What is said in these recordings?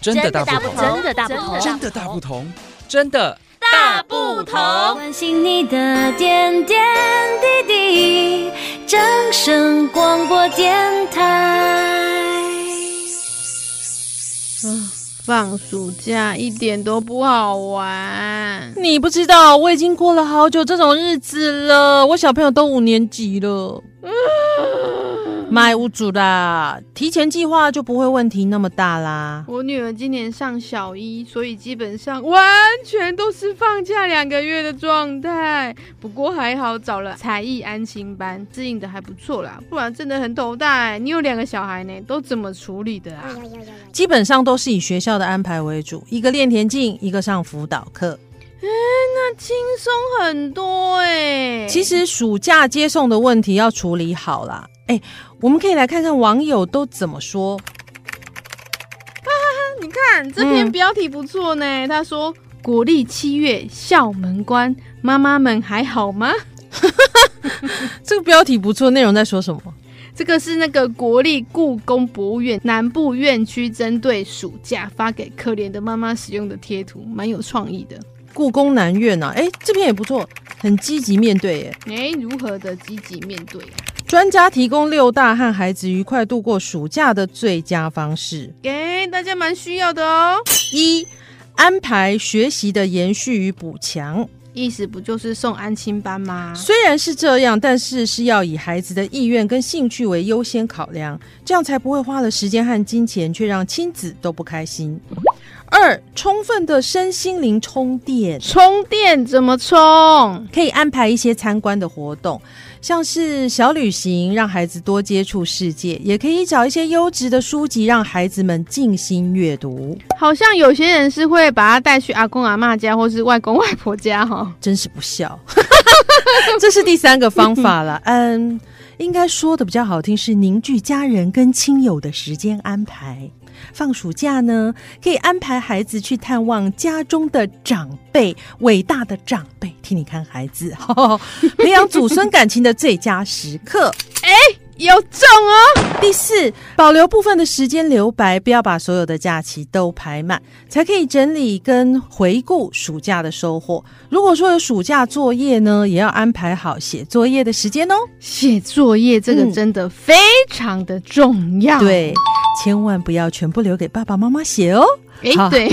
真的大不同，真的大不同，真的大不同，真的大不同。关心你的点点滴滴，掌声广播电台。嗯，放暑假一点都不好玩。你不知道，我已经过了好久这种日子了。我小朋友都五年级了。买屋主啦，提前计划就不会问题那么大啦。我女儿今年上小一，所以基本上完全都是放假两个月的状态。不过还好找了才艺安心班，适应的还不错啦。不然真的很头大欸。你有两个小孩呢，都怎么处理的啊？基本上都是以学校的安排为主，一个练田径，一个上辅导课。哎，那轻松很多哎。其实暑假接送的问题要处理好啦。哎，我们可以来看看网友都怎么说。哈哈哈，你看这篇标题不错呢。嗯、他说：“国历七月校门关，妈妈们还好吗？” 这个标题不错，内容在说什么？这个是那个国立故宫博物院南部院区针对暑假发给可怜的妈妈使用的贴图，蛮有创意的。故宫南院啊，哎，这篇也不错，很积极面对耶。哎，如何的积极面对啊？专家提供六大和孩子愉快度过暑假的最佳方式，给大家蛮需要的哦。一、安排学习的延续与补强，意思不就是送安亲班吗？虽然是这样，但是是要以孩子的意愿跟兴趣为优先考量，这样才不会花了时间和金钱，却让亲子都不开心。二、充分的身心灵充电，充电怎么充？可以安排一些参观的活动。像是小旅行，让孩子多接触世界，也可以找一些优质的书籍，让孩子们静心阅读。好像有些人是会把他带去阿公阿妈家，或是外公外婆家，哈，真是不孝。这是第三个方法了，嗯，应该说的比较好听是凝聚家人跟亲友的时间安排。放暑假呢，可以安排孩子去探望家中的长辈，伟大的长辈替你看孩子，培养祖孙感情的最佳时刻。哎、有中哦！第四，保留部分的时间留白，不要把所有的假期都排满，才可以整理跟回顾暑假的收获。如果说有暑假作业呢，也要安排好写作业的时间哦。写作业这个真的非常的重要，嗯、对。千万不要全部留给爸爸妈妈写哦。哎，好对，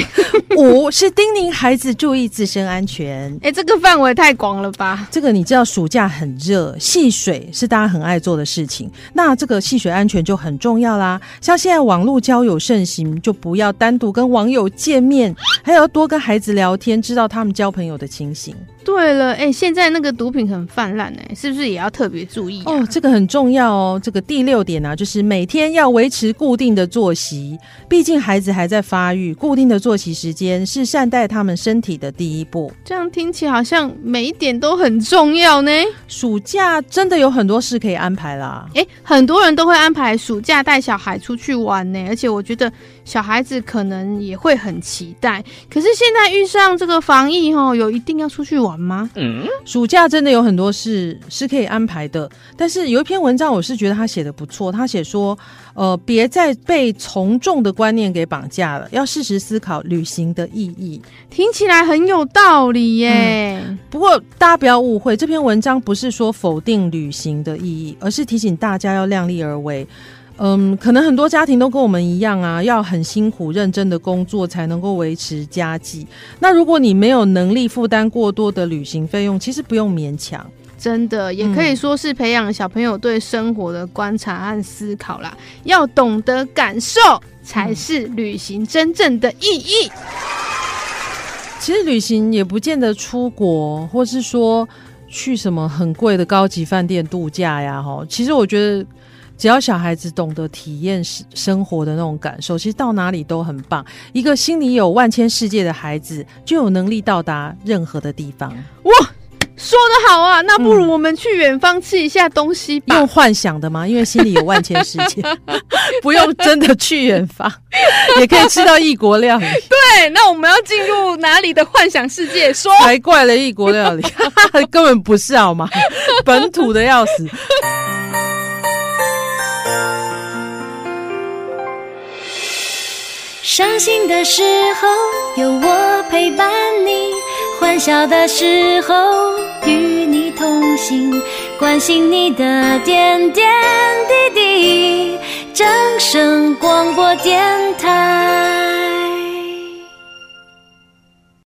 五是叮咛孩子注意自身安全。哎，这个范围太广了吧？这个你知道，暑假很热，戏水是大家很爱做的事情。那这个戏水安全就很重要啦。像现在网络交友盛行，就不要单独跟网友见面，还要多跟孩子聊天，知道他们交朋友的情形。对了，哎，现在那个毒品很泛滥，哎，是不是也要特别注意啊？哦，这个很重要哦。这个第六点呢，就是每天要维持固定的作息，毕竟孩子还在发育。固定的作息时间是善待他们身体的第一步。这样听起来好像每一点都很重要呢。暑假真的有很多事可以安排啦。诶，很多人都会安排暑假带小孩出去玩呢，而且我觉得小孩子可能也会很期待。可是现在遇上这个防疫哦，有一定要出去玩吗？嗯，暑假真的有很多事是可以安排的。但是有一篇文章，我是觉得他写的不错。他写说，呃，别再被从众的观念给绑架了，要适时思考旅行的意义。听起来很有道理耶。嗯，不过大家不要误会，这篇文章不是说否定旅行的意义，而是提醒大家要量力而为。嗯，可能很多家庭都跟我们一样啊，要很辛苦、认真的工作才能够维持家计。那如果你没有能力负担过多的旅行费用，其实不用勉强。真的，也可以说是培养小朋友对生活的观察和思考啦。要懂得感受，才是旅行真正的意义。其实旅行也不见得出国，或是说去什么很贵的高级饭店度假呀。哈，其实我觉得，只要小孩子懂得体验生活的那种感受，其实到哪里都很棒。一个心里有万千世界的孩子，就有能力到达任何的地方。哇！说的好啊，那不如我们去远方吃一下东西吧。嗯，用幻想的吗？因为心里有万千世界，不用真的去远方，也可以吃到异国料理。对，那我们要进入哪里的幻想世界？说才怪了，异国料理 根本不是好吗？本土的要死。伤心的时候有我陪伴你，欢笑的时候与你同行，关心你的点点滴滴。正声广播电台。